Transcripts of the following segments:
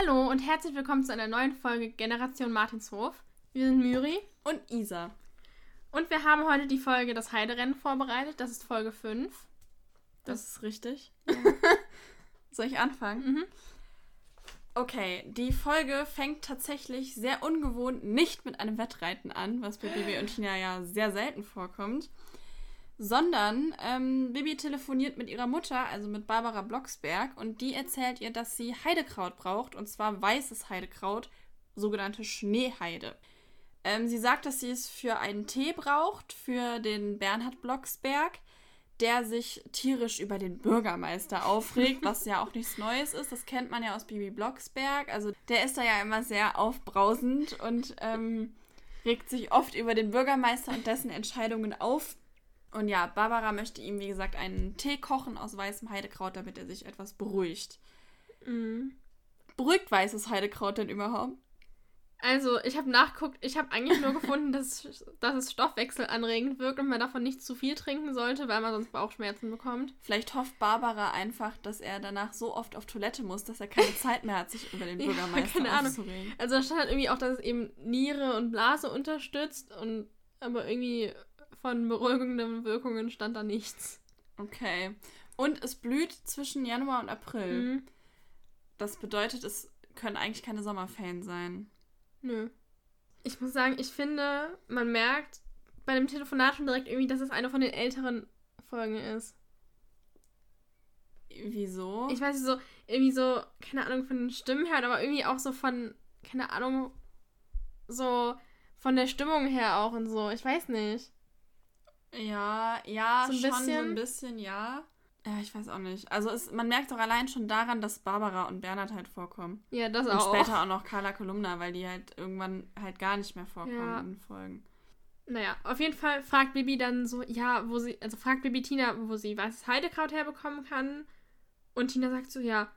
Hallo und herzlich willkommen zu einer neuen Folge Generation Martinshof. Wir sind Myri und Isa. Und wir haben heute die Folge Das Heiderennen vorbereitet. Das ist Folge 5. Das, das ist richtig. Ja. Soll ich anfangen? Mhm. Okay, die Folge fängt tatsächlich sehr ungewohnt nicht mit einem Wettreiten an, was bei Bibi und Tina ja sehr selten vorkommt, sondern ähm, Bibi telefoniert mit ihrer Mutter, also mit Barbara Blocksberg, und die erzählt ihr, dass sie Heidekraut braucht, und zwar weißes Heidekraut, sogenannte Schneeheide. Ähm, sie sagt, dass sie es für einen Tee braucht, für den Bernhard Blocksberg der sich tierisch über den Bürgermeister aufregt, was ja auch nichts Neues ist. Das kennt man ja aus Bibi Blocksberg. Also der ist da ja immer sehr aufbrausend und ähm, regt sich oft über den Bürgermeister und dessen Entscheidungen auf. Und ja, Barbara möchte ihm, wie gesagt, einen Tee kochen aus weißem Heidekraut, damit er sich etwas beruhigt. Mhm. Beruhigt weißes Heidekraut denn überhaupt? Also, ich habe nachguckt, ich habe eigentlich nur gefunden, dass, dass es stoffwechselanregend wirkt und man davon nicht zu viel trinken sollte, weil man sonst Bauchschmerzen bekommt. Vielleicht hofft Barbara einfach, dass er danach so oft auf Toilette muss, dass er keine Zeit mehr hat, sich über den Bürgermeister ja, keine aufzuregen. Ahnung. Also, da stand halt irgendwie auch, dass es eben Niere und Blase unterstützt und aber irgendwie von beruhigenden Wirkungen stand da nichts. Okay. Und es blüht zwischen Januar und April. Mhm. Das bedeutet, es können eigentlich keine Sommerferien sein. Nö. Ich muss sagen, ich finde, man merkt bei dem Telefonat schon direkt irgendwie, dass es eine von den älteren Folgen ist. Wieso? Ich weiß nicht, so, irgendwie so, keine Ahnung, von den Stimmen her, aber irgendwie auch so von, keine Ahnung, so von der Stimmung her auch und so. Ich weiß nicht. Ja, ja, so ein schon bisschen. so ein bisschen, ja. Ja, ich weiß auch nicht. Also es, man merkt doch allein schon daran, dass Barbara und Bernhard halt vorkommen. Ja, das und auch. Und später auch noch Carla Kolumna, weil die halt irgendwann halt gar nicht mehr vorkommen ja. in Folgen. Naja, auf jeden Fall fragt Bibi dann so, ja, wo sie, also fragt Bibi Tina, wo sie weißes Heidekraut herbekommen kann. Und Tina sagt so, ja,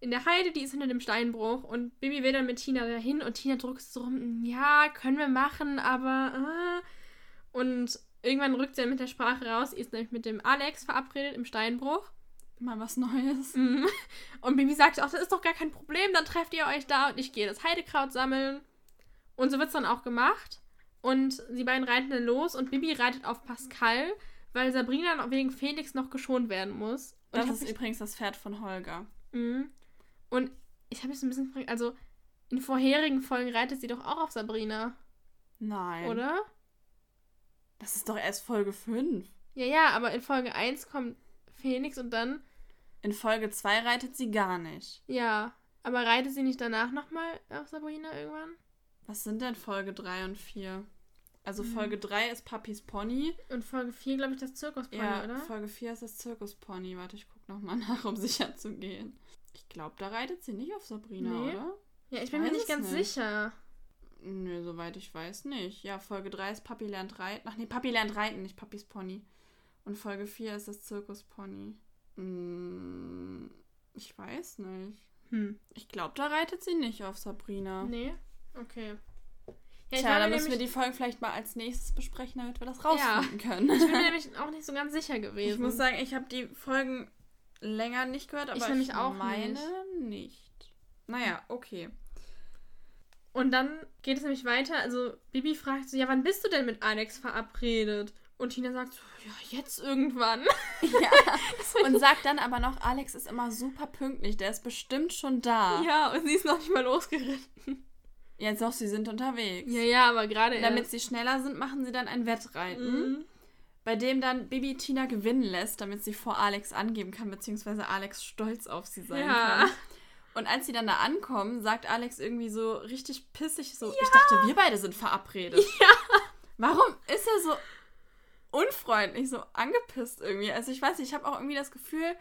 in der Heide, die ist hinter dem Steinbruch. Und Bibi will dann mit Tina dahin und Tina drückt so rum, ja, können wir machen, aber. Äh. Und Irgendwann rückt sie dann mit der Sprache raus. Sie ist nämlich mit dem Alex verabredet im Steinbruch. Mal was Neues. Mhm. Und Bibi sagt auch, das ist doch gar kein Problem, dann trefft ihr euch da und ich gehe das Heidekraut sammeln. Und so wird es dann auch gemacht. Und die beiden reiten dann los und Bibi reitet auf Pascal, weil Sabrina wegen Felix noch geschont werden muss. Und das ist übrigens das Pferd von Holger. Mhm. Und ich habe mich so ein bisschen gefragt, also in vorherigen Folgen reitet sie doch auch auf Sabrina. Nein. Oder? Das ist doch erst Folge 5. Ja, ja, aber in Folge 1 kommt Phoenix und dann. In Folge 2 reitet sie gar nicht. Ja, aber reitet sie nicht danach nochmal auf Sabrina irgendwann? Was sind denn Folge 3 und 4? Also mhm. Folge 3 ist Papis Pony. Und Folge 4, glaube ich, das Zirkuspony, ja, oder? Folge 4 ist das Zirkuspony. Warte, ich gucke nochmal nach, um sicher zu gehen. Ich glaube, da reitet sie nicht auf Sabrina, nee. oder? Ja, ich bin mir nicht ganz nicht. sicher. Nö, soweit ich weiß nicht. Ja, Folge 3 ist Papi lernt reiten. Ach nee, Papi lernt reiten, nicht Papis Pony. Und Folge 4 ist das Zirkuspony. Hm, ich weiß nicht. Hm. Ich glaube, da reitet sie nicht auf Sabrina. Nee? Okay. Ja, Tja, dann müssen wir die Folge vielleicht mal als nächstes besprechen, damit wir das rausfinden ja. können. Ich bin mir nämlich auch nicht so ganz sicher gewesen. Ich muss sagen, ich habe die Folgen länger nicht gehört, aber ich, ich auch meine nicht. nicht. Naja, okay. Und dann geht es nämlich weiter. Also Bibi fragt so, ja, wann bist du denn mit Alex verabredet? Und Tina sagt so, ja, jetzt irgendwann. Ja. und sagt dann aber noch, Alex ist immer super pünktlich, der ist bestimmt schon da. Ja, und sie ist noch nicht mal losgeritten. Jetzt doch, sie sind unterwegs. Ja, ja, aber gerade Damit sie schneller sind, machen sie dann ein Wettreiten. Mhm. Bei dem dann Bibi Tina gewinnen lässt, damit sie vor Alex angeben kann, beziehungsweise Alex stolz auf sie sein ja. kann. Und als sie dann da ankommen, sagt Alex irgendwie so richtig pissig so, ja. ich dachte, wir beide sind verabredet. Ja. Warum ist er so unfreundlich, so angepisst irgendwie? Also ich weiß nicht, ich habe auch irgendwie das Gefühl,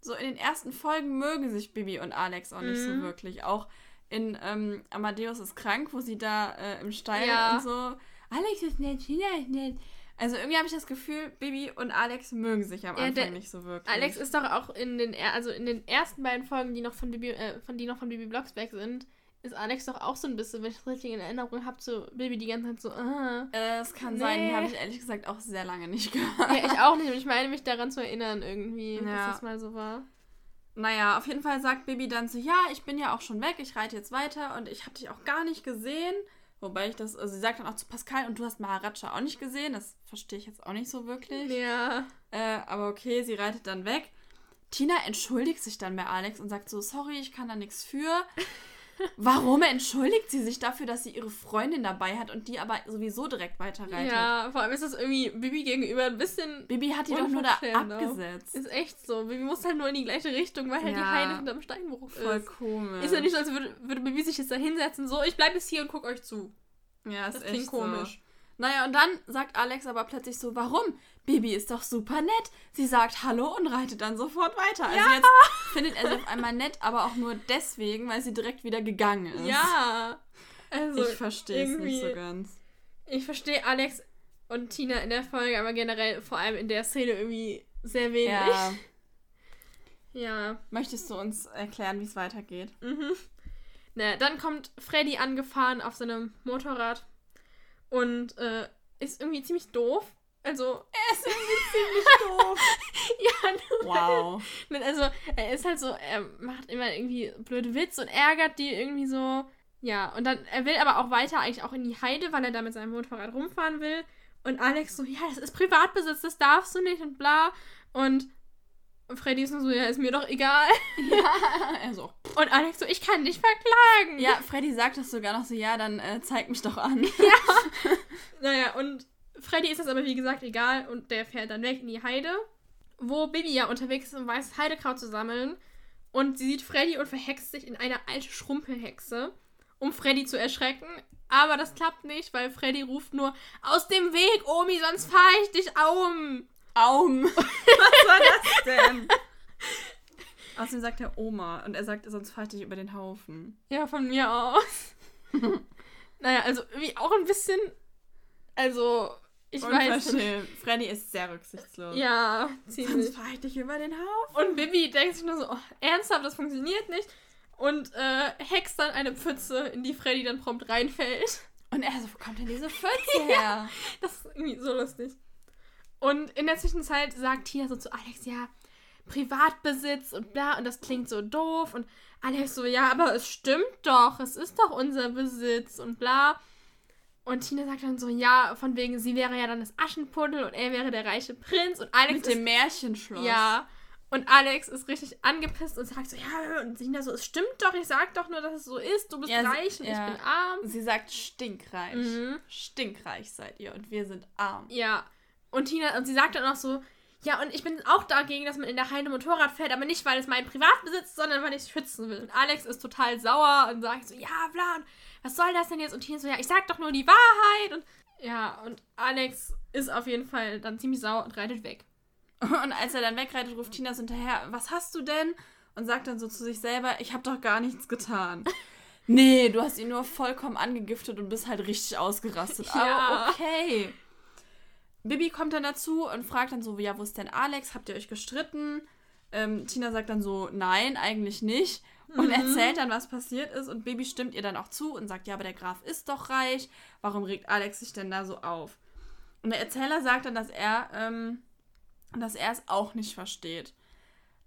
so in den ersten Folgen mögen sich Bibi und Alex auch nicht mhm. so wirklich. Auch in ähm, Amadeus ist krank, wo sie da äh, im Stall ja. und so, Alex ist nett, Tina ist nett. Also irgendwie habe ich das Gefühl, Bibi und Alex mögen sich am Anfang ja, nicht so wirklich. Alex ist doch auch in den also in den ersten beiden Folgen, die noch von Bibi äh, von die noch von Bibi Blocksberg sind, ist Alex doch auch so ein bisschen, wenn ich das richtig in Erinnerung habe, so Bibi die ganze Zeit so, ah. Äh, es kann nee. sein, die habe ich ehrlich gesagt auch sehr lange nicht gehört. Ja, ich auch nicht. Und ich meine mich daran zu erinnern irgendwie, ja. dass das mal so war. naja, auf jeden Fall sagt Bibi dann so, ja, ich bin ja auch schon weg, ich reite jetzt weiter und ich habe dich auch gar nicht gesehen. Wobei ich das, also sie sagt dann auch zu Pascal, und du hast Maharaja auch nicht gesehen. Das verstehe ich jetzt auch nicht so wirklich. Ja. Äh, aber okay, sie reitet dann weg. Tina entschuldigt sich dann bei Alex und sagt so, sorry, ich kann da nichts für. Warum entschuldigt sie sich dafür, dass sie ihre Freundin dabei hat und die aber sowieso direkt weiterreitet? Ja, vor allem ist das irgendwie Bibi gegenüber ein bisschen. Bibi hat die doch nur da auch. abgesetzt. Ist echt so. Bibi muss halt nur in die gleiche Richtung, weil halt die Ja. Heide hinterm Steinbruch Voll ist. komisch. Ist ja nicht so, als würde, würde Bibi sich jetzt da hinsetzen, so, ich bleibe jetzt hier und guck euch zu. Ja, ist Das echt klingt komisch. So. Naja, und dann sagt Alex aber plötzlich so, warum? Bibi ist doch super nett. Sie sagt Hallo und reitet dann sofort weiter. Also jetzt findet er sie auf einmal nett, aber auch nur deswegen, weil sie direkt wieder gegangen ist. Ja. Also, ich verstehe es nicht so ganz. ich verstehe Alex und Tina in der Folge, aber generell vor allem in der Szene irgendwie sehr wenig. Ja. Ja. Möchtest du uns erklären, wie es weitergeht? Mhm. Naja, dann kommt Freddy angefahren auf seinem Motorrad und äh, ist irgendwie ziemlich doof. Also, Er ist irgendwie ziemlich doof. ja, nur Wow. weil- Also, er ist halt so, er macht immer irgendwie blöde Witze und ärgert die irgendwie so. Ja, und dann, er will aber auch weiter eigentlich auch in die Heide, weil er da mit seinem Motorrad rumfahren will. Und Alex so, ja, das ist Privatbesitz, das darfst du nicht und bla. Und Freddy ist nur so, ja, ist mir doch egal. ja, er so. Und Alex so, ich kann dich verklagen. Ja, Freddy sagt das sogar noch so, ja, dann äh, zeig mich doch an. Naja, und Freddy ist das aber wie gesagt egal und der fährt dann weg in die Heide, wo Bibi ja unterwegs ist, um weißes Heidekraut zu sammeln. Und sie sieht Freddy und verhext sich in eine alte Schrumpelhexe, um Freddy zu erschrecken. Aber das klappt nicht, weil Freddy ruft nur aus dem Weg, Omi, sonst fahr ich dich um. Aum. Was war das denn? Außerdem sagt er Oma und er sagt, sonst fahr ich dich über den Haufen. Ja, von mir aus. naja, also irgendwie auch ein bisschen. Also, ich weiß nicht. Freddy ist sehr rücksichtslos. Ja, ziemlich. Sonst fahr ich dich über den Haufen. Und Bibi denkt sich nur so, oh, ernsthaft, das funktioniert nicht. Und äh, hext dann eine Pfütze, in die Freddy dann prompt reinfällt. Und er so, wo kommt denn diese Pfütze her? Das ist irgendwie so lustig. Und in der Zwischenzeit sagt Tina so zu Alex, ja, Privatbesitz und bla, und das klingt so doof. Und Alex so, ja, aber es stimmt doch, es ist doch unser Besitz und bla. Und Tina sagt dann so, ja, von wegen, sie wäre ja dann das Aschenputtel und er wäre der reiche Prinz. Und Alex Mit ist dem Märchenschloss. Ja. Und Alex ist richtig angepisst und sagt so, ja, und Sina so, es stimmt doch, ich sag doch nur, dass es so ist, du bist Ja, reich und ja. ich bin arm. Sie sagt stinkreich. Mhm. Stinkreich seid ihr und wir sind arm. Ja. Und Tina, und sie sagt dann auch so, ja, und ich bin auch dagegen, dass man in der Heide Motorrad fährt, aber nicht, weil es mein Privatbesitz ist, sondern weil ich es schützen will. Und Alex ist total sauer und sagt so, ja, bla, und was soll das denn jetzt? Und Tina so, ja, ich sag doch nur die Wahrheit. Und ja, und Alex ist auf jeden Fall dann ziemlich sauer und reitet weg. Und als er dann wegreitet, ruft Tina so hinterher, was hast du denn? Und sagt dann so zu sich selber, ich habe doch gar nichts getan. nee, du hast ihn nur vollkommen angegiftet und bist halt richtig ausgerastet. Ja. Aber okay. Bibi kommt dann dazu und fragt dann so, ja, wo ist denn Alex? Habt ihr euch gestritten? Ähm, Tina sagt dann so, nein, eigentlich nicht. Und erzählt dann, was passiert ist. Und Bibi stimmt ihr dann auch zu und sagt, ja, aber der Graf ist doch reich. Warum regt Alex sich denn da so auf? Und der Erzähler sagt dann, dass er, ähm, dass er es auch nicht versteht.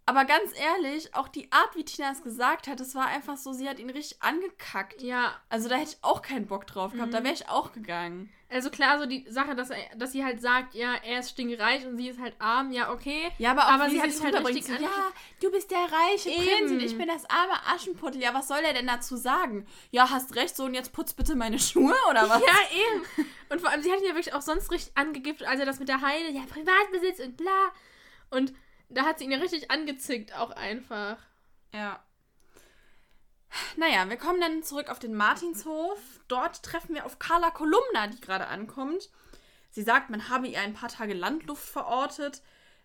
Aber ganz ehrlich, auch die Art, wie Tina es gesagt hat, das war einfach so, sie hat ihn richtig angekackt. Ja, Also da hätte ich auch keinen Bock drauf gehabt, da wäre ich auch gegangen. Also klar, so die Sache, dass, er, dass sie halt sagt, ja, er ist stinkreich und sie ist halt arm, ja, okay. Ja, aber auch Aber sie hat es sich halt richtig so, Ja, du bist der reiche Prinz und ich bin das arme Aschenputtel. Ja, was soll er denn dazu sagen? Ja, hast recht, so und jetzt putz bitte meine Schuhe oder was? Ja, eben. Und vor allem, sie hat ihn ja wirklich auch sonst richtig angegiftet, als er das mit der Heide, ja, Privatbesitz und bla. Und da hat sie ihn ja richtig angezickt, auch einfach. Ja. Naja, wir kommen dann zurück auf den Martinshof. Dort treffen wir auf Carla Kolumna, die gerade ankommt. Sie sagt, man habe ihr ein paar Tage Landluft verortet.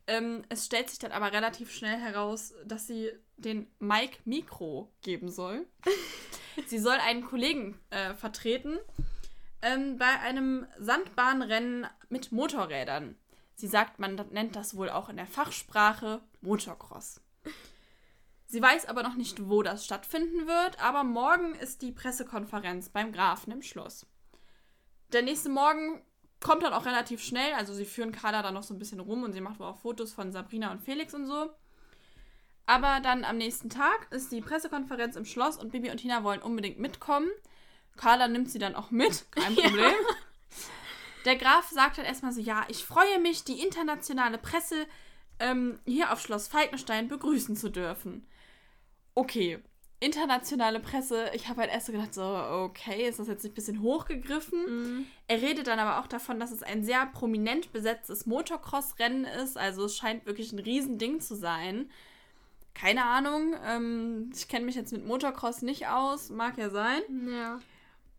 Ähm, es stellt sich dann aber relativ schnell heraus, dass sie den Mike Mikro geben soll. sie soll einen Kollegen äh, vertreten ähm, bei einem Sandbahnrennen mit Motorrädern. Sie sagt, man nennt das wohl auch in der Fachsprache Motocross. Sie weiß aber noch nicht, wo das stattfinden wird, aber morgen ist die Pressekonferenz beim Grafen im Schloss. Der nächste Morgen kommt dann auch relativ schnell, also sie führen Carla dann noch so ein bisschen rum und sie macht wohl auch Fotos von Sabrina und Felix und so. Aber dann am nächsten Tag ist die Pressekonferenz im Schloss und Bibi und Tina wollen unbedingt mitkommen. Carla nimmt sie dann auch mit, kein Problem. Ja. Der Graf sagt dann erstmal so, ja, ich freue mich, die internationale Presse ähm, hier auf Schloss Falkenstein begrüßen zu dürfen. Okay, internationale Presse, ich habe halt erst so gedacht, so, okay, ist das jetzt ein bisschen hochgegriffen? Mhm. Er redet dann aber auch davon, dass es ein sehr prominent besetztes Motocross-Rennen ist, also es scheint wirklich ein Riesending zu sein. Keine Ahnung, ähm, ich kenne mich jetzt mit Motocross nicht aus, mag ja sein. Ja.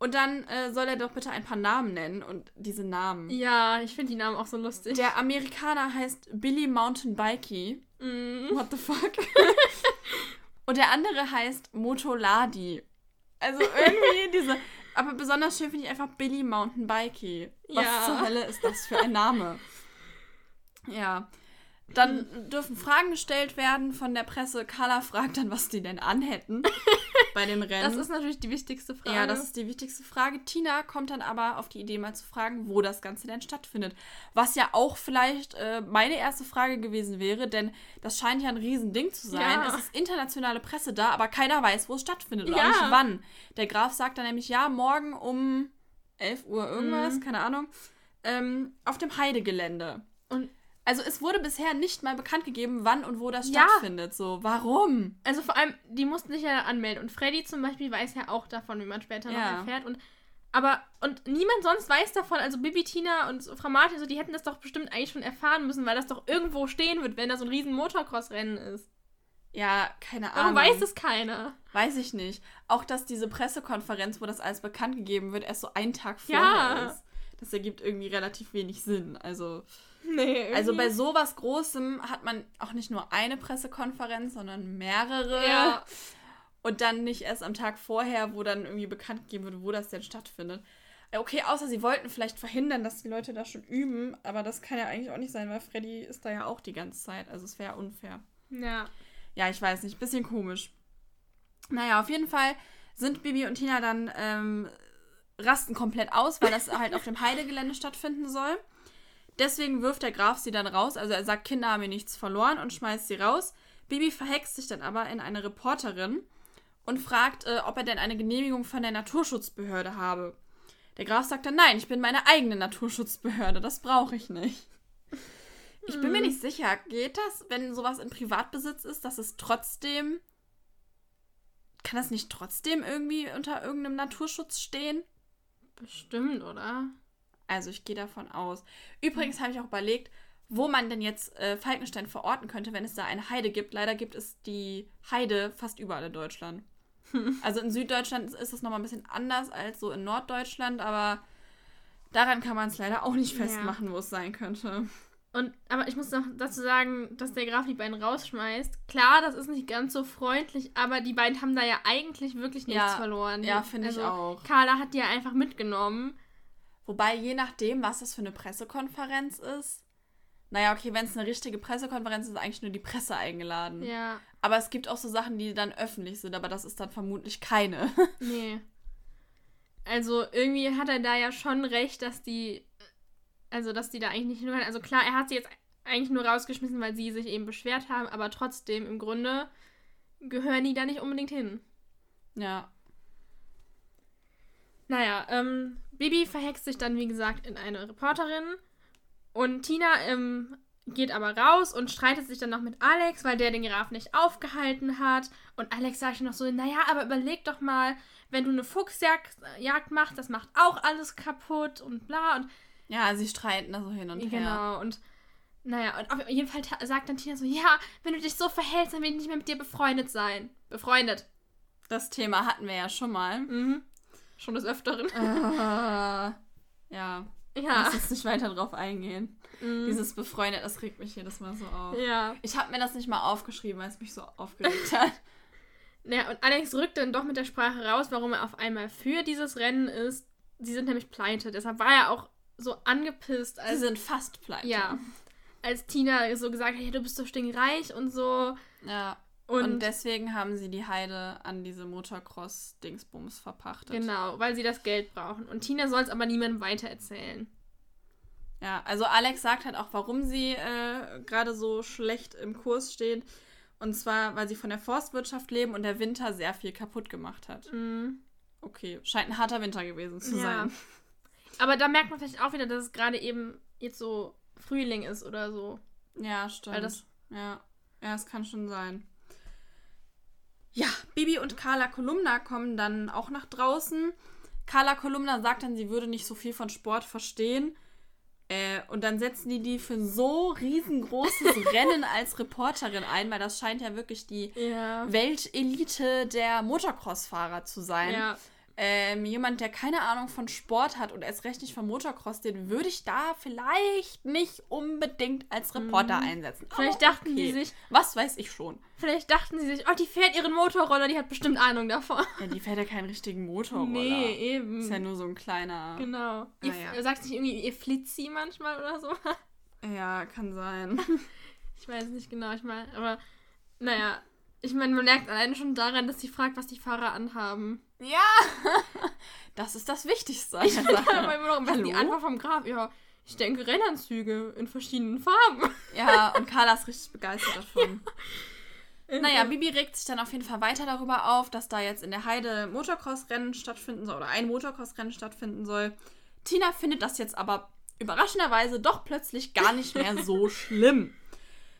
Und dann äh, soll er doch bitte ein paar Namen nennen und diese Namen. Ja, ich finde die Namen auch so lustig. Der Amerikaner heißt Billy Mountain Bikey. Mm. What the fuck? und der andere heißt Motoladi. Also irgendwie diese. Aber besonders schön finde ich einfach Billy Mountain Bikey. Was ja. zur Hölle ist das für ein Name? Ja. Dann hm. dürfen Fragen gestellt werden von der Presse. Carla fragt dann, was die denn anhätten bei dem Rennen. Das ist natürlich die wichtigste Frage. Ja, das ist die wichtigste Frage. Tina kommt dann aber auf die Idee, mal zu fragen, wo das Ganze denn stattfindet. Was ja auch vielleicht äh, meine erste Frage gewesen wäre, denn das scheint ja ein Riesending zu sein. Ja. Es ist internationale Presse da, aber keiner weiß, wo es stattfindet oder ja. nicht wann. Der Graf sagt dann nämlich, ja, morgen um 11 Uhr irgendwas, mhm. keine Ahnung, ähm, auf dem Heidegelände. Und also es wurde bisher nicht mal bekannt gegeben, wann und wo das ja. stattfindet. So, warum? Also vor allem, die mussten sich ja anmelden. Und Freddy zum Beispiel weiß ja auch davon, wie man später ja. noch erfährt. Und aber, und niemand sonst weiß davon, also Bibi, Tina und Frau Martin, so, die hätten das doch bestimmt eigentlich schon erfahren müssen, weil das doch irgendwo stehen wird, wenn da so ein riesen Motocross-Rennen ist. Ja, keine Ahnung. Warum weiß es keiner? Weiß ich nicht. Auch, dass diese Pressekonferenz, wo das alles bekannt gegeben wird, erst so einen Tag vorher ja. ist. Das ergibt irgendwie relativ wenig Sinn. Also. Nee, also bei sowas Großem hat man auch nicht nur eine Pressekonferenz, sondern mehrere. Ja. Und dann nicht erst am Tag vorher, wo dann irgendwie bekannt gegeben wird, wo das denn stattfindet. Äh, okay, außer sie wollten vielleicht verhindern, dass die Leute da schon üben, aber das kann ja eigentlich auch nicht sein, weil Freddy ist da ja auch die ganze Zeit. Also es wäre unfair. Ja. Ja, ich weiß nicht. Bisschen komisch. Naja, auf jeden Fall sind Bibi und Tina dann ähm, rasten komplett aus, weil das halt auf dem Heidegelände stattfinden soll. Deswegen wirft der Graf sie dann raus. Also er sagt, Kinder haben hier nichts verloren und schmeißt sie raus. Bibi verhext sich dann aber in eine Reporterin und fragt, äh, ob er denn eine Genehmigung von der Naturschutzbehörde habe. Der Graf sagt dann, nein, ich bin meine eigene Naturschutzbehörde, das brauche ich nicht. Ich bin mir hm. nicht sicher, geht das, wenn sowas in Privatbesitz ist, dass es trotzdem. Kann das nicht trotzdem irgendwie unter irgendeinem Naturschutz stehen? Bestimmt, oder? Also ich gehe davon aus. Übrigens habe ich auch überlegt, wo man denn jetzt äh, Falkenstein verorten könnte, wenn es da eine Heide gibt. Leider gibt es die Heide fast überall in Deutschland. Also in Süddeutschland ist es nochmal ein bisschen anders als so in Norddeutschland, aber daran kann man es leider auch nicht festmachen, ja. wo es sein könnte. Und, aber ich muss noch dazu sagen, dass der Graf die beiden rausschmeißt. Klar, das ist nicht ganz so freundlich, aber die beiden haben da ja eigentlich wirklich nichts ja, verloren. Ja, finde also, ich auch. Carla hat die ja einfach mitgenommen. Wobei, je nachdem, was das für eine Pressekonferenz ist. Naja, okay, wenn es eine richtige Pressekonferenz ist, ist eigentlich nur die Presse eingeladen. Ja. Aber es gibt auch so Sachen, die dann öffentlich sind, aber das ist dann vermutlich keine. Nee. Also irgendwie hat er da ja schon recht, dass die, also dass die da eigentlich nicht nur, also klar, er hat sie jetzt eigentlich nur rausgeschmissen, weil sie sich eben beschwert haben, aber trotzdem im Grunde gehören die da nicht unbedingt hin. Ja. Naja, ähm, Bibi verhext sich dann, wie gesagt, in eine Reporterin. Und Tina ähm, geht aber raus und streitet sich dann noch mit Alex, weil der den Graf nicht aufgehalten hat. Und Alex sagt noch so, naja, aber überleg doch mal, wenn du eine Fuchsjagd Jagd machst, das macht auch alles kaputt und bla. Und ja, sie streiten da so hin und genau, her. Genau, und naja, und auf jeden Fall sagt dann Tina so, ja, wenn du dich so verhältst, dann will ich nicht mehr mit dir befreundet sein. Befreundet. Das Thema hatten wir ja schon mal. Mhm. Schon des Öfteren. Uh, ja. Ja. Lass uns nicht weiter drauf eingehen. Mm. Dieses befreundet, das regt mich jedes Mal so auf. Ja. Ich habe mir das nicht mal aufgeschrieben, weil es mich so aufgeregt hat. Naja, und Alex rückt dann doch mit der Sprache raus, warum er auf einmal für dieses Rennen ist. Sie sind nämlich pleite. Deshalb war er auch so angepisst. Als, Sie sind fast pleite. Ja. Als Tina so gesagt hat, ja, du bist so stinkreich und so. Ja. Und, und, deswegen haben sie die Heide an diese Motocross-Dingsbums verpachtet. Genau, weil sie das Geld brauchen. Und Tina soll es aber niemandem weitererzählen. Ja, also Alex sagt halt auch, warum sie äh, gerade so schlecht im Kurs stehen. Und zwar, weil sie von der Forstwirtschaft leben und der Winter sehr viel kaputt gemacht hat. Mhm. Okay, scheint ein harter Winter gewesen zu ja. sein. Aber da merkt man vielleicht auch wieder, dass es gerade eben jetzt so Frühling ist oder so. Ja, stimmt. Weil das ja, ja, es kann schon sein. Bibi und Carla Kolumna kommen dann auch nach draußen. Carla Kolumna sagt dann, sie würde nicht so viel von Sport verstehen. Äh, und dann setzen die die für so riesengroßes Rennen als Reporterin ein, weil das scheint ja wirklich die ja. Weltelite der Motocross-Fahrer zu sein. Ja ähm, jemand, der keine Ahnung von Sport hat und erst recht nicht vom Motocross, den würde ich da vielleicht nicht unbedingt als Reporter mhm. einsetzen. Vielleicht oh, dachten okay. sie sich. Was weiß ich schon. Vielleicht dachten sie sich, oh, die fährt ihren Motorroller, die hat bestimmt Ahnung davon. Ja, die fährt ja keinen richtigen Motorroller. Nee, eben. Ist ja nur so ein kleiner. Genau. Ihr, ja. Sagt sich irgendwie, ihr flitzt manchmal oder so? Ja, kann sein. ich weiß nicht genau, ich meine, aber naja, ich meine, man merkt alleine schon daran, dass sie fragt, was die Fahrer anhaben. Ja, das ist das Wichtigste. Ich finde immer noch die Antwort vom Graf. Ja, ich denke Rennanzüge in verschiedenen Farben. Ja, und Carla ist richtig begeistert davon. Ja. Naja, Bibi regt sich dann auf jeden Fall weiter darüber auf, dass da jetzt in der Heide Motocross-Rennen stattfinden soll oder ein Motocross-Rennen stattfinden soll. Tina findet das jetzt aber überraschenderweise doch plötzlich gar nicht mehr so schlimm.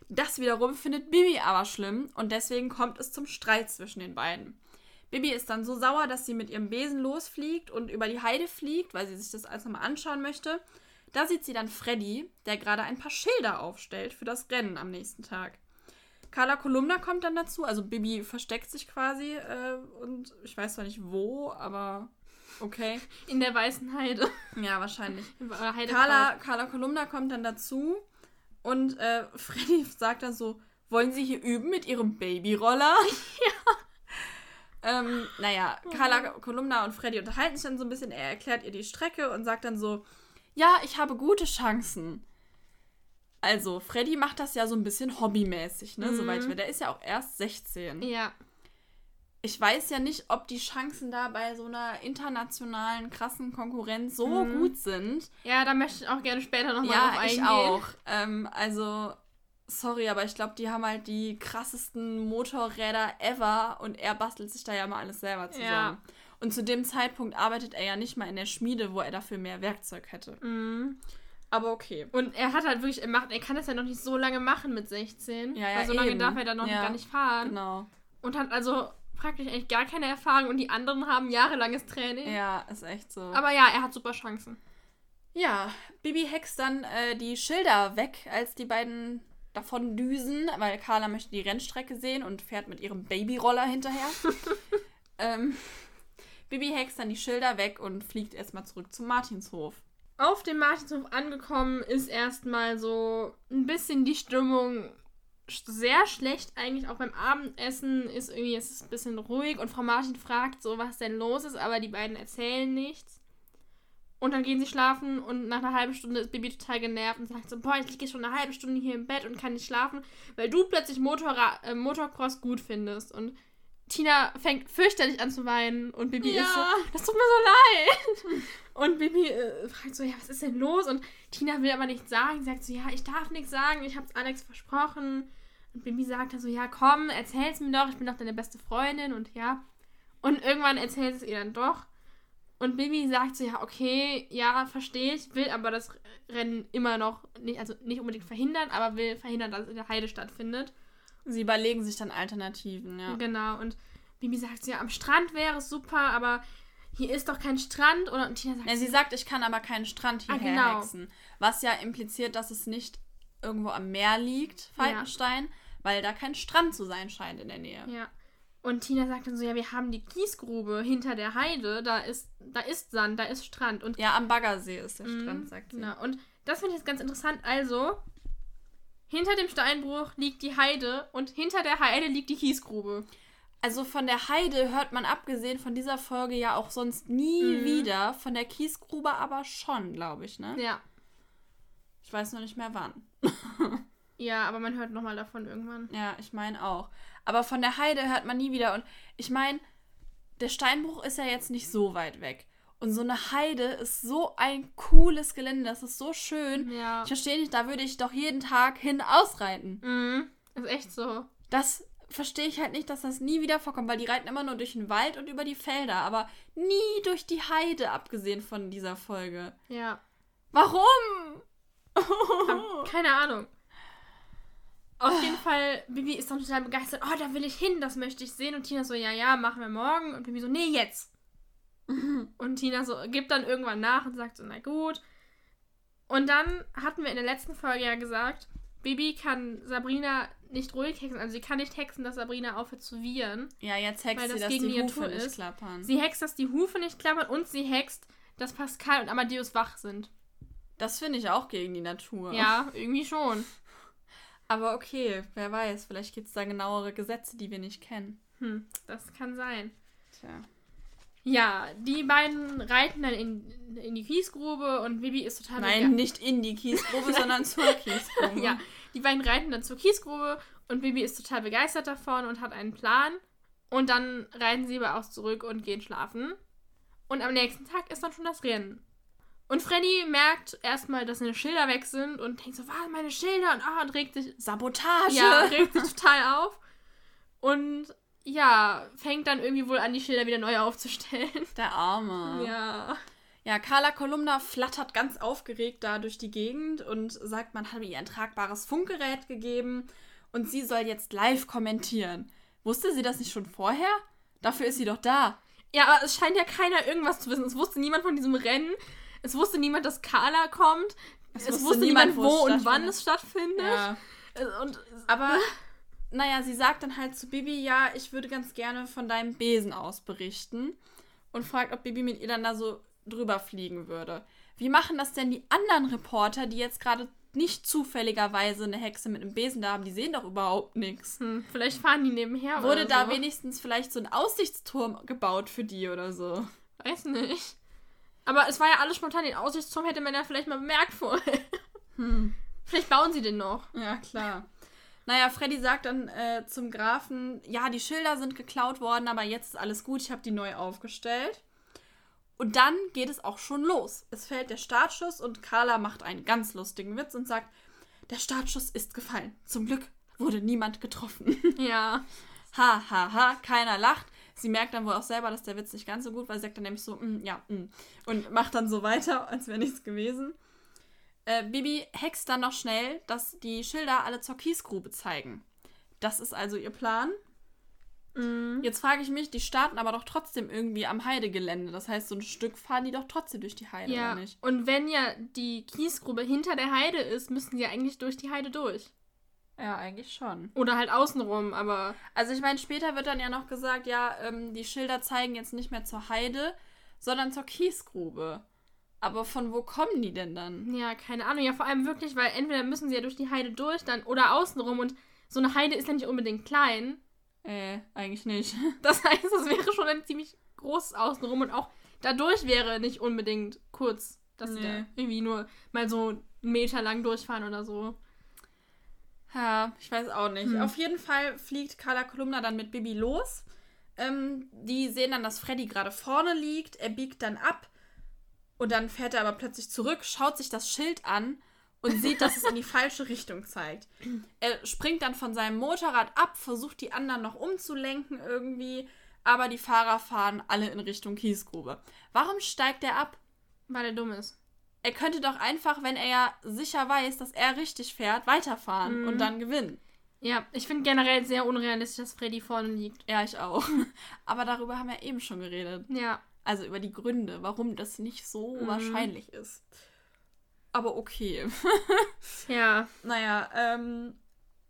Das wiederum findet Bibi aber schlimm und deswegen kommt es zum Streit zwischen den beiden. Bibi ist dann so sauer, dass sie mit ihrem Besen losfliegt und über die Heide fliegt, weil sie sich das alles nochmal anschauen möchte. Da sieht sie dann Freddy, der gerade ein paar Schilder aufstellt für das Rennen am nächsten Tag. Carla Kolumna kommt dann dazu, also Bibi versteckt sich quasi äh, und ich weiß zwar nicht wo, aber okay. In der weißen Heide. Ja, wahrscheinlich. Carla, Carla Kolumna kommt dann dazu und äh, Freddy sagt dann so, wollen Sie hier üben mit Ihrem Babyroller? Ja. ähm, naja, Carla Kolumna und Freddy unterhalten sich dann so ein bisschen. Er erklärt ihr die Strecke und sagt dann so, ja, ich habe gute Chancen. Also, Freddy macht das ja so ein bisschen hobbymäßig, ne? Mhm. Soweit ich weiß. Der ist ja auch erst 16. Ja ich weiß ja nicht, ob die Chancen da bei so einer internationalen, krassen Konkurrenz so mhm. gut sind. Ja, da möchte ich auch gerne später nochmal ja, drauf eingehen. Ja, ich auch. Ähm, also, sorry, aber ich glaube, die haben halt die krassesten Motorräder ever und er bastelt sich da ja mal alles selber zusammen. Ja. Und zu dem Zeitpunkt arbeitet er ja nicht mal in der Schmiede, wo er dafür mehr Werkzeug hätte. Mhm. Aber okay. Und er hat halt wirklich, er, macht, er kann das ja noch nicht so lange machen mit 16. Ja, ja, weil so lange eben. darf er dann noch ja, gar nicht fahren. Genau. Und hat also praktisch eigentlich gar keine Erfahrung und die anderen haben jahrelanges Training. Ja, ist echt so. Aber ja, er hat super Chancen. Ja, Bibi hext dann äh, die Schilder weg, als die beiden davon düsen, weil Carla möchte die Rennstrecke sehen und fährt mit ihrem Babyroller hinterher. ähm, Bibi hext dann die Schilder weg und fliegt erstmal zurück zum Martinshof. Auf dem Martinshof angekommen ist erstmal so ein bisschen die Stimmung sehr schlecht eigentlich auch beim Abendessen ist irgendwie es ist ein bisschen ruhig und Frau Martin fragt so was denn los ist aber die beiden erzählen nichts. Und dann gehen sie schlafen und nach einer halben Stunde ist Baby total genervt und sagt so boah ich liege schon eine halbe Stunde hier im Bett und kann nicht schlafen weil du plötzlich Motorra äh, Motocross gut findest. Und Tina fängt fürchterlich an zu weinen und Bibi ja. ist so, das tut mir so leid. Und Bibi äh, fragt so, ja, was ist denn los? Und Tina will aber nichts sagen. Sie sagt so, ja, ich darf nichts sagen, ich hab's Alex versprochen. Und Bibi sagt dann so, ja, komm, erzähl's mir doch, ich bin doch deine beste Freundin und ja. Und irgendwann erzählt es ihr dann doch. Und Bibi sagt so, ja, okay, ja, verstehe ich, will aber das Rennen immer noch nicht, also nicht unbedingt verhindern, aber will verhindern, dass es in der Heide stattfindet. Sie überlegen sich dann Alternativen, ja. Genau, und Bibi sagt, ja, am Strand wäre es super, aber hier ist doch kein Strand. Oder, und Tina sagt, ja, sie sagt, ich kann aber keinen Strand hierher ah, genau. hexen. Was ja impliziert, dass es nicht irgendwo am Meer liegt, Falkenstein, ja. weil da kein Strand zu sein scheint in der Nähe. Ja. Und Tina sagt dann so, ja, wir haben die Kiesgrube hinter der Heide, da ist, da ist Sand, da ist Strand. Und ja, am Baggersee ist der Strand, sagt sie. Genau. Und das finde ich jetzt ganz interessant. Also, hinter dem Steinbruch liegt die Heide und hinter der Heide liegt die Kiesgrube. Also von der Heide hört man abgesehen von dieser Folge ja auch sonst nie mhm. wieder. Von der Kiesgrube aber schon, glaube ich, ne? Ja. Ich weiß noch nicht mehr wann. ja, aber man hört nochmal davon irgendwann. Ja, ich meine auch. Aber von der Heide hört man nie wieder. Und ich meine, der Steinbruch ist ja jetzt nicht so weit weg. Und so eine Heide ist so ein cooles Gelände, das ist so schön. Ja. Ich verstehe nicht, da würde ich doch jeden Tag hin ausreiten. Mhm. Ist echt so. Das verstehe ich halt nicht, dass das nie wieder vorkommt, weil die reiten immer nur durch den Wald und über die Felder, aber nie durch die Heide, abgesehen von dieser Folge. Ja. Warum? Hab keine Ahnung. Auf jeden Fall, Bibi ist dann total begeistert. Oh, da will ich hin, das möchte ich sehen. Und Tina so, ja, ja, machen wir morgen. Und Bibi so, nee, jetzt. und Tina so, gibt dann irgendwann nach und sagt so, na gut. Und dann hatten wir in der letzten Folge ja gesagt, Bibi kann Sabrina nicht ruhig hexen. Also sie kann nicht hexen, dass Sabrina aufhört zu wiehern. Ja, jetzt hext sie, dass die Hufe nicht klappern. Sie hext, dass die Hufe nicht klappern und sie hext, dass Pascal und Amadeus wach sind. Das finde ich auch gegen die Natur. Ja, irgendwie schon. Aber okay, wer weiß, vielleicht gibt es da genauere Gesetze, die wir nicht kennen. Hm, das kann sein. Tja. Ja, die beiden reiten dann in, in die Kiesgrube und Bibi ist total Nein, nicht in die Kiesgrube, sondern zur Kiesgrube. ja, die beiden reiten dann zur Kiesgrube und Bibi ist total begeistert davon und hat einen Plan. Und dann reiten sie aber auch zurück und gehen schlafen. Und am nächsten Tag ist dann schon das Rennen. Und Freddy merkt erstmal, dass seine Schilder weg sind und denkt so, was, meine Schilder? Und, ah, und regt sich. Sabotage! Ja, regt sich total auf. Und ja, fängt dann irgendwie wohl an, die Schilder wieder neu aufzustellen. Der Arme. Ja. Ja, Carla Kolumna flattert ganz aufgeregt da durch die Gegend und sagt, man hat ihr ein tragbares Funkgerät gegeben und sie soll jetzt live kommentieren. Wusste sie das nicht schon vorher? Dafür ist sie doch da. Ja, aber es scheint ja keiner irgendwas zu wissen. Es wusste niemand von diesem Rennen. Es wusste niemand, dass Carla kommt. Es, es wusste, wusste, niemand, wo und wann es stattfindet. Ja. Und, aber, naja, sie sagt dann halt zu Bibi, ja, ich würde ganz gerne von deinem Besen aus berichten. Und fragt, ob Bibi mit ihr dann da so drüber fliegen würde. Wie machen das denn die anderen Reporter, die jetzt gerade nicht zufälligerweise eine Hexe mit einem Besen da haben? Die sehen doch überhaupt nichts. Hm, vielleicht fahren die nebenher. Wurde da so. wenigstens vielleicht so ein Aussichtsturm gebaut für die oder so? Weiß nicht. Aber es war ja alles spontan. Den Aussichtsturm hätte man ja vielleicht mal bemerkt vorher. Hm. Vielleicht bauen sie den noch. Ja, klar. Naja, Freddy sagt dann äh, zum Grafen, ja, die Schilder sind geklaut worden, aber jetzt ist alles gut, ich habe die neu aufgestellt. Und dann geht es auch schon los. Es fällt der Startschuss und Carla macht einen ganz lustigen Witz und sagt, der Startschuss ist gefallen. Zum Glück wurde niemand getroffen. Ja. ha, ha, ha, keiner lacht. Sie merkt dann wohl auch selber, dass der Witz nicht ganz so gut war. Sie sagt dann nämlich so, mm, ja, mm, und macht dann so weiter, als wäre nichts gewesen. Äh, Bibi hext dann noch schnell, dass die Schilder alle zur Kiesgrube zeigen. Das ist also ihr Plan. Mhm. Jetzt frage ich mich, die starten aber doch trotzdem irgendwie am Heidegelände. Das heißt, so ein Stück fahren die doch trotzdem durch die Heide, ja. oder nicht? Und wenn ja die Kiesgrube hinter der Heide ist, müssen sie eigentlich durch die Heide durch. Ja, eigentlich schon. Oder halt außenrum, aber. Also ich meine, später wird dann ja noch gesagt, ja, ähm, die Schilder zeigen jetzt nicht mehr zur Heide, sondern zur Kiesgrube. Aber von wo kommen die denn dann? Ja, keine Ahnung. Ja, vor allem wirklich, weil entweder müssen sie ja durch die Heide durch dann oder außenrum und so eine Heide ist ja nicht unbedingt klein. Äh, eigentlich nicht. Das heißt, es wäre schon ein ziemlich großes Außenrum und auch dadurch wäre nicht unbedingt kurz, dass nee. sie da irgendwie nur mal so einen Meter lang durchfahren oder so. Ja, ich weiß auch nicht. Hm. Auf jeden Fall fliegt Carla Kolumna dann mit Bibi los. Ähm, die sehen dann, dass Freddy gerade vorne liegt. Er biegt dann ab und dann fährt er aber plötzlich zurück, schaut sich das Schild an und sieht, dass es in die falsche Richtung zeigt. Er springt dann von seinem Motorrad ab, versucht die anderen noch umzulenken irgendwie, aber die Fahrer fahren alle in Richtung Kiesgrube. Warum steigt er ab? Weil er dumm ist. Er könnte doch einfach, wenn er ja sicher weiß, dass er richtig fährt, weiterfahren mhm. und dann gewinnen. Ja, ich finde generell sehr unrealistisch, dass Freddy vorne liegt. Ja, ich auch. Aber darüber haben wir eben schon geredet. Ja. Also über die Gründe, warum das nicht so mhm. wahrscheinlich ist. Aber okay. ja. Naja, ähm,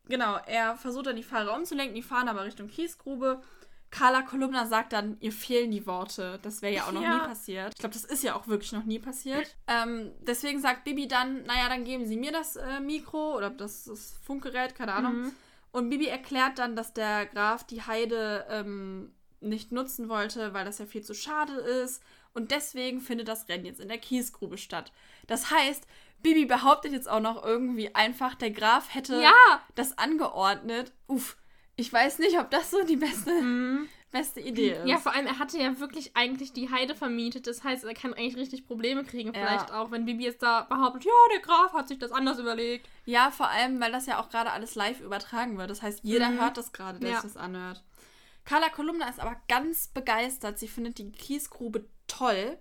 genau, er versucht dann die Fahrer umzulenken, die fahren aber Richtung Kiesgrube. Carla Kolumna sagt dann, ihr fehlen die Worte. Das wäre ja auch noch ja. nie passiert. Ich glaube, das ist ja auch wirklich noch nie passiert. Ähm, deswegen sagt Bibi dann, naja, dann geben Sie mir das äh, Mikro oder das, das Funkgerät, keine Ahnung. Mhm. Und Bibi erklärt dann, dass der Graf die Heide ähm, nicht nutzen wollte, weil das ja viel zu schade ist. Und deswegen findet das Rennen jetzt in der Kiesgrube statt. Das heißt, Bibi behauptet jetzt auch noch irgendwie einfach, der Graf hätte ja. das angeordnet. Uff, ich weiß nicht, ob das so die beste, mhm. beste Idee ist. Ja, vor allem, er hatte ja wirklich eigentlich die Heide vermietet. Das heißt, er kann eigentlich richtig Probleme kriegen, vielleicht Ja. auch, wenn Bibi jetzt da behauptet, ja, der Graf hat sich das anders überlegt. Ja, vor allem, weil das ja auch gerade alles live übertragen wird. Das heißt, jeder Mhm. hört das gerade, der Ja. sich das anhört. Carla Kolumna ist aber ganz begeistert. Sie findet die Kiesgrube toll.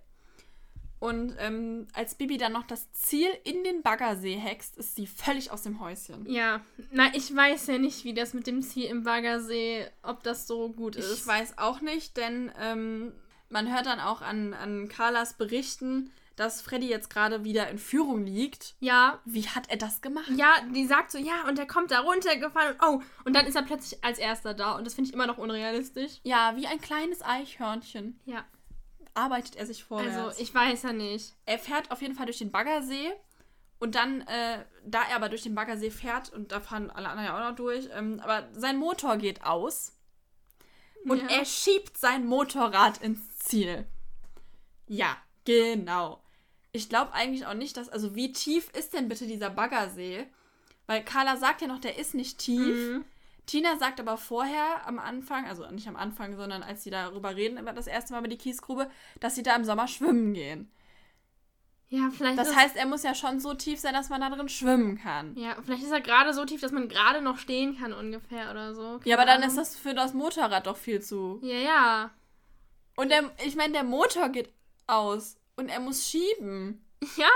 Und ähm, als Bibi dann noch das Ziel in den Baggersee hext, ist sie völlig aus dem Häuschen. Ja, na, ich weiß ja nicht, wie das mit dem Ziel im Baggersee, ob das so gut ist. Ich weiß auch nicht, denn ähm, man hört dann auch an, an Carlas Berichten, dass Freddy jetzt gerade wieder in Führung liegt. Ja, Wie hat er das gemacht? ja, die sagt so, ja, und der kommt da runtergefallen und oh, und dann ist er plötzlich als erster da und das finde ich immer noch unrealistisch. Ja, wie ein kleines Eichhörnchen Ja, arbeitet er sich vorwärts. also ich weiß ja nicht. er fährt auf jeden Fall durch den Baggersee und dann, äh, da er aber durch den Baggersee fährt und da fahren alle anderen ja auch noch durch, ähm, aber sein Motor geht aus und Ja. er schiebt sein Motorrad ins Ziel. Ja, genau. Ich glaube eigentlich auch nicht, dass, also wie tief ist denn bitte dieser Baggersee? Weil Carla sagt ja noch, der ist nicht tief. Mhm. Tina sagt aber vorher am Anfang, also nicht am Anfang, sondern als sie darüber reden, über das erste Mal über die Kiesgrube, dass sie da im Sommer schwimmen gehen. Ja, vielleicht Das heißt, er muss ja schon so tief sein, dass man da drin schwimmen kann. ja, vielleicht ist er gerade so tief, dass man gerade noch stehen kann ungefähr oder so. Ja, Keine aber dann Ahnung. ist das für das Motorrad doch viel zu. Ja, ja. Und der, ich meine, der Motor geht aus und er muss schieben. Ja.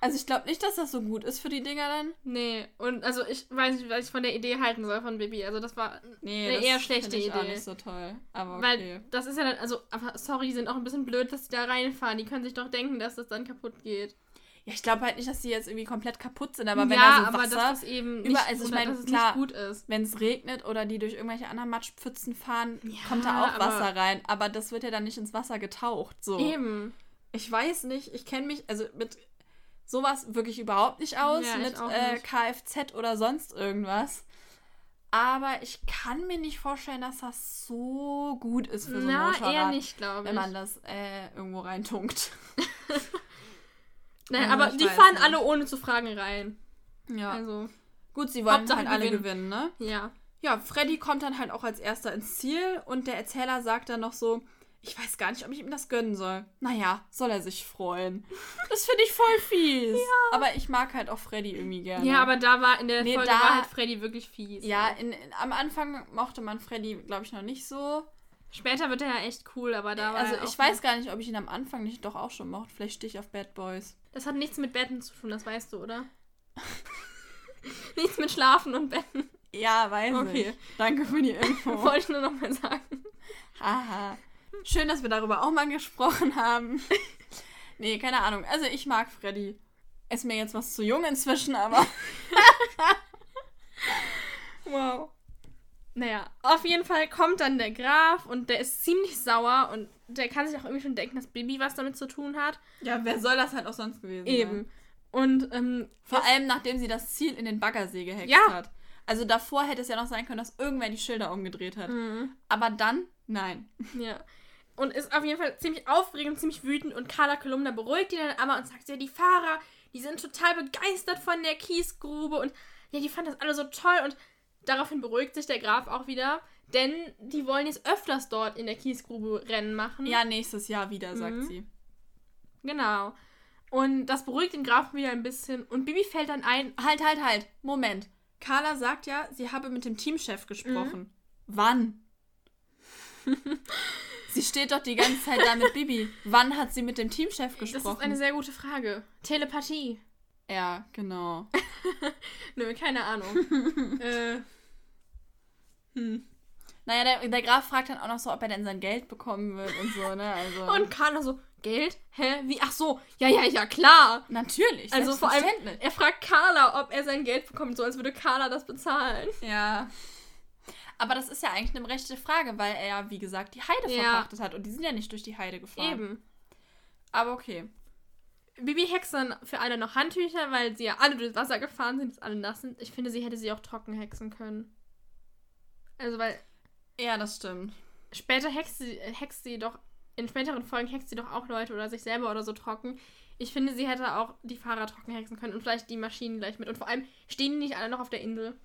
Also ich glaube nicht, dass das so gut ist für die Dinger dann. Nee, und also ich weiß nicht, was ich von der Idee halten soll von Bibi. Also das war Nee, Eine das eher schlechte ich auch Idee. nicht so toll. Aber okay. Weil das ist ja dann, also, aber sorry, die sind auch ein bisschen blöd, dass die da reinfahren. Die können sich doch denken, dass das dann kaputt geht. ja, ich glaube halt nicht, dass die jetzt irgendwie komplett kaputt sind, aber wenn ja, da so aber Wasser, dass das eben nicht, überall- also ich oder mein, dass es klar, gut ist. wenn es regnet oder die durch irgendwelche anderen Matschpfützen fahren, Ja, kommt da auch aber- Wasser rein. Aber das wird ja dann nicht ins Wasser getaucht. So. Eben. Ich weiß nicht, ich kenne mich also mit sowas wirklich überhaupt nicht aus, Ja, mit äh, nicht. Kfz oder sonst irgendwas. Aber ich kann mir nicht vorstellen, dass das so gut ist für so ein Na, Motorrad, eher nicht, glaube wenn ich. man das äh, irgendwo reintunkt. Nein, Also, aber die fahren nicht. alle ohne zu fragen rein. Ja. Also, gut, sie wollen Hauptsache halt alle gewinnen. gewinnen, ne? ja. Ja, Freddy kommt dann halt auch als erster ins Ziel und der Erzähler sagt dann noch so, ich weiß gar nicht, ob ich ihm das gönnen soll. Naja, soll er sich freuen. Das finde ich voll fies. Aber ich mag halt auch Freddy irgendwie gerne. Ja, aber da war in der Nee, Folge da- war halt Freddy wirklich fies. Ja, in, in, am Anfang mochte man Freddy, glaube ich, noch nicht so. Später wird er ja echt cool, aber da war Also ich weiß gar nicht, ob ich ihn am Anfang nicht doch auch schon mochte. Vielleicht stehe ich auf Bad Boys. Das hat nichts mit Betten zu tun, das weißt du, oder? nichts mit Schlafen und Betten. Ja, weiß Okay. ich. Danke für die Info. Wollte ich nur noch mal sagen. Haha. Schön, dass wir darüber auch mal gesprochen haben. nee, keine Ahnung. Also ich mag Freddy. Ist mir jetzt was zu jung inzwischen, aber. Wow. Naja, auf jeden Fall kommt dann der Graf und der ist ziemlich sauer und der kann sich auch irgendwie schon denken, dass Bibi was damit zu tun hat. Ja, wer soll das halt auch sonst gewesen sein? Eben. Und ähm, Vor allem, nachdem sie das Ziel in den Baggersee gehext Ja. hat. Also davor hätte es ja noch sein können, dass irgendwer die Schilder umgedreht hat. Mhm. Aber dann, nein. Ja. Und ist auf jeden Fall ziemlich aufregend, ziemlich wütend und Carla Kolumna beruhigt ihn dann aber und sagt, ja, die Fahrer, die sind total begeistert von der Kiesgrube und ja, die fanden das alle so toll und daraufhin beruhigt sich der Graf auch wieder, denn die wollen jetzt öfters dort in der Kiesgrube Rennen machen. Ja, nächstes Jahr wieder, sagt Mhm. sie. Genau. Und das beruhigt den Grafen wieder ein bisschen und Bibi fällt dann ein, Halt, halt, halt. Moment. Carla sagt ja, sie habe mit dem Teamchef gesprochen. Mhm. Wann? sie steht doch die ganze Zeit da mit Bibi. Wann hat sie mit dem Teamchef das gesprochen? ist eine sehr gute Frage. Telepathie. ja, genau. Nö, keine Ahnung. äh, hm. Naja, der, der Graf fragt dann auch noch so, ob er denn sein Geld bekommen wird und so, ne? Also. Und Carla so, Geld? Hä? Wie? Ach so, ja, ja, ja, klar. natürlich. Also vor allem, er fragt Carla, ob er sein Geld bekommt, so als würde Carla das bezahlen. Ja. Aber das ist ja eigentlich eine rechte Frage, weil er ja, wie gesagt, die Heide Ja. verpachtet hat. Und die sind ja nicht durch die Heide gefahren. Eben. Aber okay. Bibi hext dann für alle noch Handtücher, weil sie ja alle durchs Wasser gefahren sind, dass alle nass sind. Ich finde, sie hätte sie auch trocken hexen können. Also, weil Ja, das stimmt. später hext sie, hext sie doch, in späteren Folgen hext sie doch auch Leute oder sich selber oder so trocken. Ich finde, sie hätte auch die Fahrer trocken hexen können und vielleicht die Maschinen gleich mit. Und vor allem stehen die nicht alle noch auf der Insel.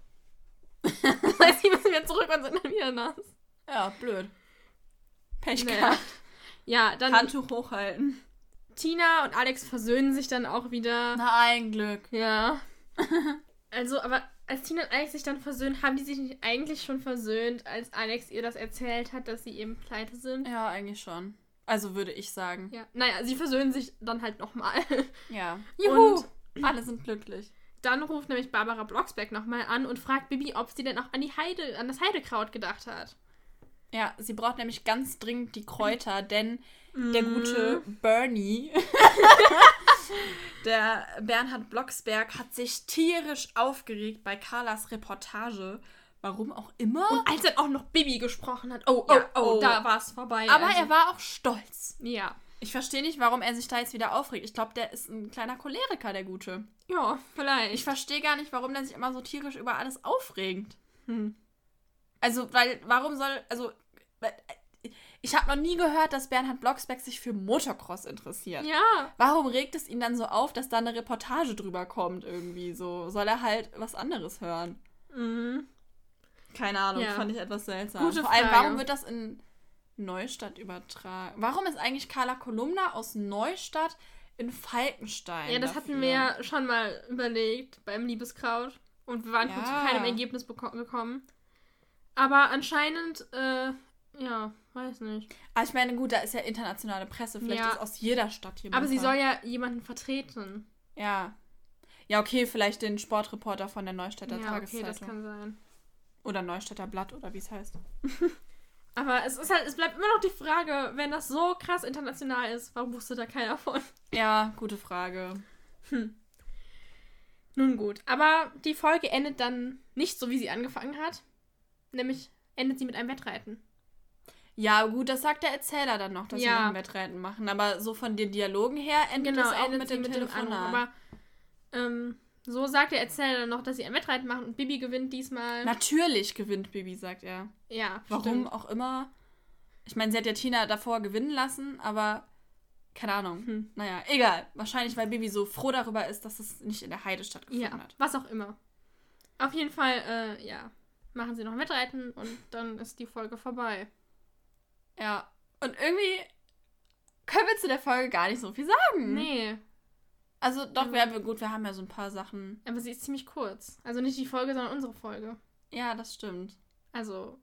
Das heißt, die müssen wieder zurück und sind dann wieder nass. Ja, blöd. Pech Naja. gehabt. Ja, dann Handtuch hochhalten. Tina und Alex versöhnen sich dann auch wieder. Na, ein Glück. Ja. Also, aber als Tina und Alex sich dann versöhnen, haben die sich nicht eigentlich schon versöhnt, als Alex ihr das erzählt hat, dass sie eben pleite sind? Ja, eigentlich schon. Also würde ich sagen. Ja. Naja, sie versöhnen sich dann halt nochmal. Ja. Juhu! Alle sind glücklich. Dann ruft nämlich Barbara Blocksberg nochmal an und fragt Bibi, ob sie denn auch an die Heide, an das Heidekraut gedacht hat. Ja, sie braucht nämlich ganz dringend die Kräuter, denn der gute Bernie, der Bernhard Blocksberg, hat sich tierisch aufgeregt bei Carlas Reportage. Warum auch immer. Und als dann auch noch Bibi gesprochen hat, oh, oh, Ja, oh, oh. da war es vorbei. Aber also, er war auch stolz. Ja. Ich verstehe nicht, warum er sich da jetzt wieder aufregt. Ich glaube, der ist ein kleiner Choleriker, der Gute. Ja, vielleicht. Ich verstehe gar nicht, warum der sich immer so tierisch über alles aufregt. Hm. Also, weil, warum soll, also, ich habe noch nie gehört, dass Bernhard Blocksberg sich für Motocross interessiert. Ja. Warum regt es ihn dann so auf, dass da eine Reportage drüber kommt irgendwie so? Soll er halt was anderes hören? Mhm. Keine Ahnung, Ja. fand ich etwas seltsam. Gute Vor allem, Frage. warum wird das in Neustadt übertragen? Warum ist eigentlich Carla Kolumna aus Neustadt in Falkenstein? Ja, das dafür? hatten wir ja schon mal überlegt beim Liebeskraut. Und wir waren Ja. zu keinem Ergebnis gekommen. Aber anscheinend, äh, ja, weiß nicht. Aber ich meine, gut, da ist ja internationale Presse. Vielleicht Ja. ist aus jeder Stadt jemand. Aber sie soll ja jemanden vertreten. Ja. Ja, okay, vielleicht den Sportreporter von der Neustädter ja, okay, Tageszeitung. das kann sein. Oder Neustädter Blatt oder wie es heißt. Aber es ist halt, es bleibt immer noch die Frage, wenn das so krass international ist, warum wusste da keiner von? Ja, gute Frage. Nun gut, aber die Folge endet dann nicht so, wie sie angefangen hat. Nämlich endet sie mit einem Wettreiten. Ja, gut, das sagt der Erzähler dann noch, dass Ja. sie noch ein Wettreiten machen. Aber so von den Dialogen her endet es auch endet mit dem Telefonat. Anruf. Aber ähm, so sagt der Erzähler dann noch, dass sie ein Wettreiten machen und Bibi gewinnt diesmal. Natürlich gewinnt Bibi, sagt er. ja, Warum stimmt. auch immer. Ich meine, sie hat ja Tina davor gewinnen lassen, aber keine Ahnung. Hm. Naja, egal. Wahrscheinlich, weil Bibi so froh darüber ist, dass es nicht in der Heide stattgefunden Ja, hat. was auch immer. Auf jeden Fall, äh, ja, machen sie noch ein Wettreiten und dann ist die Folge vorbei. Ja. Und irgendwie können wir zu der Folge gar nicht so viel sagen. Nee, Also doch, Mhm. wir haben, gut, wir haben ja so ein paar Sachen. aber sie ist ziemlich kurz. Also nicht die Folge, sondern unsere Folge. Ja, das stimmt. Also,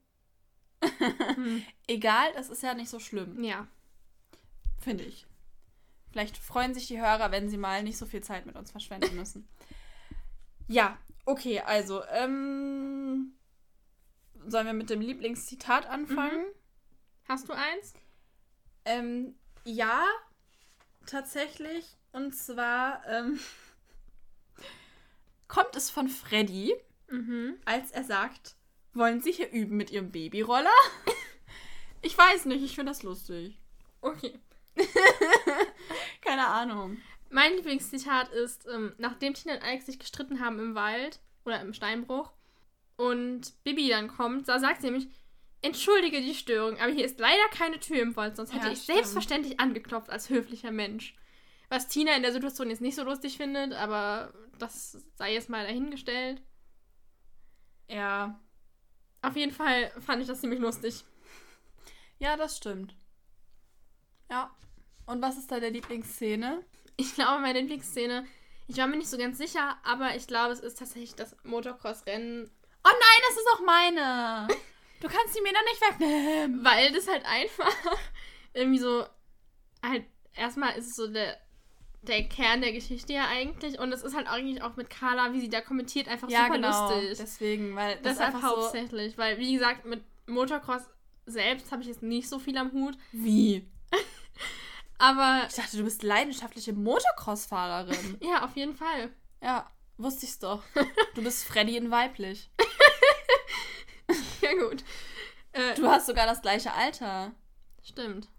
hm, Egal, das ist ja nicht so schlimm, ja. finde ich. Vielleicht freuen sich die Hörer, wenn sie mal nicht so viel Zeit mit uns verschwenden müssen. ja, okay, also, ähm, sollen wir mit dem Lieblingszitat anfangen? Hast du eins? Ähm, ja, tatsächlich. Und zwar ähm, kommt es von Freddy, Mhm. als er sagt, wollen Sie hier üben mit Ihrem Babyroller? ich weiß nicht, ich finde das lustig. Okay. Keine Ahnung. Mein Lieblingszitat ist, ähm, nachdem Tina und Alex sich gestritten haben im Wald oder im Steinbruch und Bibi dann kommt, da sagt sie nämlich, entschuldige die Störung, aber hier ist leider keine Tür im Wald, sonst hätte Ja, ich stimmt. selbstverständlich angeklopft als höflicher Mensch. Was Tina in der Situation jetzt nicht so lustig findet, aber das sei jetzt mal dahingestellt. Ja. Auf jeden Fall fand ich das ziemlich lustig. Ja, das stimmt. Ja. Und was ist da der Lieblingsszene? Ich glaube, meine Lieblingsszene, ich war mir nicht so ganz sicher, aber ich glaube, es ist tatsächlich das Motocross-Rennen Oh nein, das ist auch meine. Du kannst sie mir dann nicht wegnehmen. Weil das halt einfach irgendwie so, halt, erstmal ist es so der, der Kern der Geschichte ja eigentlich und es ist halt eigentlich auch mit Carla, wie sie da kommentiert, einfach Ja, super genau. lustig. Deswegen, weil das, Deshalb einfach so... hauptsächlich, weil wie gesagt, mit Motocross selbst habe ich jetzt nicht so viel am Hut, Wie? aber Ich dachte, du bist leidenschaftliche Motocross-Fahrerin. ja, auf jeden Fall. ja, wusste ich's doch. Du bist Freddy in weiblich. Ja, gut. Äh, Du hast sogar das gleiche Alter. Stimmt.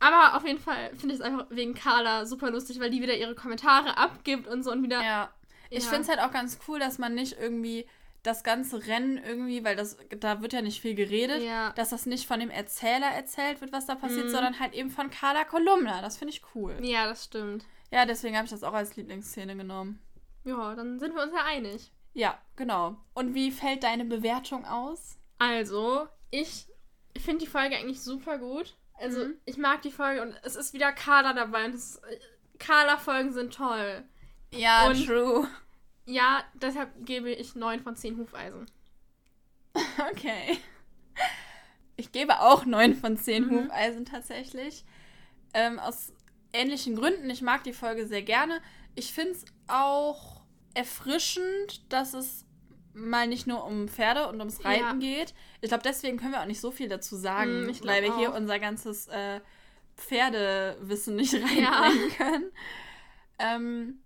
Aber auf jeden Fall finde ich es einfach wegen Carla super lustig, weil die wieder ihre Kommentare abgibt und so und wieder. Ja. Ich Ja. finde es halt auch ganz cool, dass man nicht irgendwie das ganze Rennen irgendwie, weil das da wird ja nicht viel geredet, Ja. dass das nicht von dem Erzähler erzählt wird, was da passiert, Mhm. sondern halt eben von Carla Kolumna. Das finde ich cool. Ja, das stimmt. Ja, deswegen habe ich das auch als Lieblingsszene genommen. Ja, dann sind wir uns ja einig. Ja, genau. Und wie fällt deine Bewertung aus? Also, ich finde die Folge eigentlich super gut. Also, mhm. ich mag die Folge und es ist wieder Carla dabei. Und Carla-Folgen sind toll. Ja, und true. Ja, deshalb gebe ich 9 von 10 Hufeisen. Okay. Ich gebe auch 9 von 10 mhm. Hufeisen tatsächlich. Ähm, aus ähnlichen Gründen. Ich mag die Folge sehr gerne. Ich finde es auch erfrischend, dass es mal nicht nur um Pferde und ums Reiten ja. geht. Ich glaube, deswegen können wir auch nicht so viel dazu sagen, mm, weil wir auch. hier unser ganzes äh, Pferdewissen nicht reinbringen ja. können. Ähm,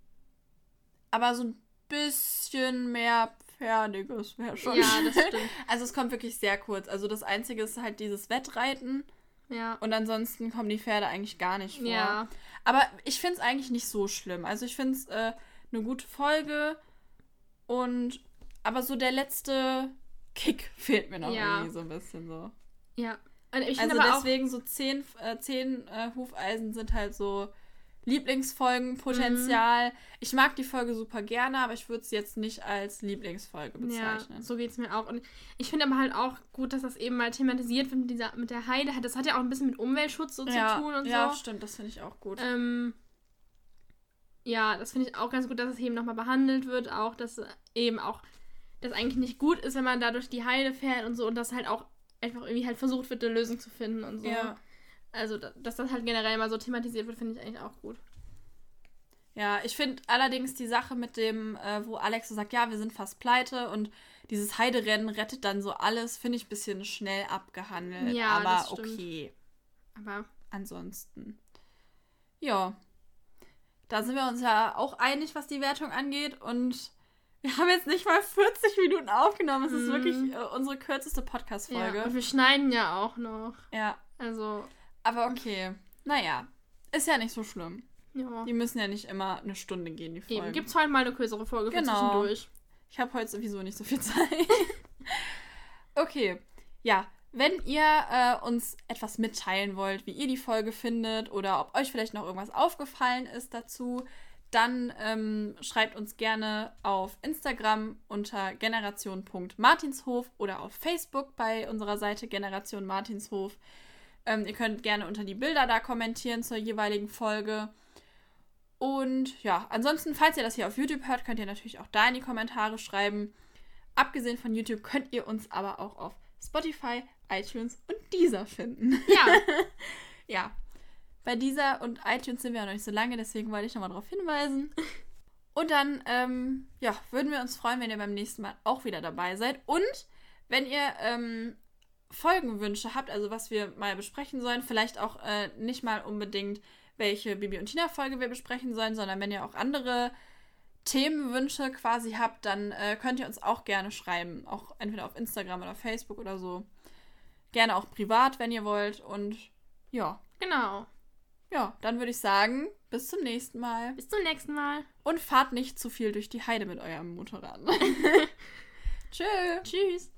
aber so ein bisschen mehr Pferdiges wäre schon. Ja, das stimmt. Also es kommt wirklich sehr kurz. Also das Einzige ist halt dieses Wettreiten. Ja. Und ansonsten kommen die Pferde eigentlich gar nicht vor. Ja. Aber ich finde es eigentlich nicht so schlimm. Also ich finde es äh, eine gute Folge. Und aber so der letzte Kick fehlt mir noch ja. irgendwie so ein bisschen so. Ja. also deswegen so zehn, äh, zehn äh, Hufeisen sind halt so Lieblingsfolgenpotenzial. Mhm. Ich mag die Folge super gerne, aber ich würde es jetzt nicht als Lieblingsfolge bezeichnen. Ja, so geht es mir auch. Und ich finde aber halt auch gut, dass das eben mal thematisiert wird mit, dieser, mit der Heide. Das hat ja auch ein bisschen mit Umweltschutz so ja, zu tun und ja, so. Ja, stimmt, das finde ich auch gut. Ähm, ja, das finde ich auch ganz gut, dass es eben nochmal behandelt wird. Auch, dass eben auch das eigentlich nicht gut ist, wenn man da durch die Heide fährt und so und dass halt auch einfach irgendwie halt versucht wird, eine Lösung zu finden und so. Ja. Also, dass das halt generell mal so thematisiert wird, finde ich eigentlich auch gut. Ja, ich finde allerdings die Sache mit dem, äh, wo Alex so sagt, ja, wir sind fast pleite und dieses Heiderennen rettet dann so alles, finde ich ein bisschen schnell abgehandelt. Ja, aber okay. Aber ansonsten. Ja. Da sind wir uns ja auch einig, was die Wertung angeht und wir haben jetzt nicht mal 40 Minuten aufgenommen. Es ist mhm. wirklich äh, unsere kürzeste Podcast-Folge. Ja, und wir schneiden ja auch noch. Ja. Also. Aber okay. Naja. Ist ja nicht so schlimm. Ja. Die müssen ja nicht immer eine Stunde gehen, die Folgen. Eben. Gibt's heute mal eine kürzere Folge genau. zwischendurch. Ich habe heute sowieso nicht so viel Zeit. okay. Ja. Wenn ihr äh, uns etwas mitteilen wollt, wie ihr die Folge findet oder ob euch vielleicht noch irgendwas aufgefallen ist dazu, dann ähm, schreibt uns gerne auf Instagram unter generation.martinshof oder auf Facebook bei unserer Seite Generation Martinshof. Ähm, ihr könnt gerne unter die Bilder da kommentieren zur jeweiligen Folge. Und ja, ansonsten, falls ihr das hier auf YouTube hört, könnt ihr natürlich auch da in die Kommentare schreiben. Abgesehen von YouTube könnt ihr uns aber auch auf Spotify, iTunes und Deezer finden. Ja. ja. Bei dieser und iTunes sind wir ja noch nicht so lange, deswegen wollte ich nochmal darauf hinweisen. Und dann, ähm, ja, würden wir uns freuen, wenn ihr beim nächsten Mal auch wieder dabei seid. Und wenn ihr ähm, Folgenwünsche habt, also was wir mal besprechen sollen, vielleicht auch äh, nicht mal unbedingt, welche Bibi und Tina-Folge wir besprechen sollen, sondern wenn ihr auch andere Themenwünsche quasi habt, dann äh, könnt ihr uns auch gerne schreiben. Auch entweder auf Instagram oder Facebook oder so. Gerne auch privat, wenn ihr wollt. Und ja. Genau. Ja, dann würde ich sagen, bis zum nächsten Mal. Bis zum nächsten Mal. Und fahrt nicht zu viel durch die Heide mit eurem Motorrad. Tschö. Tschüss.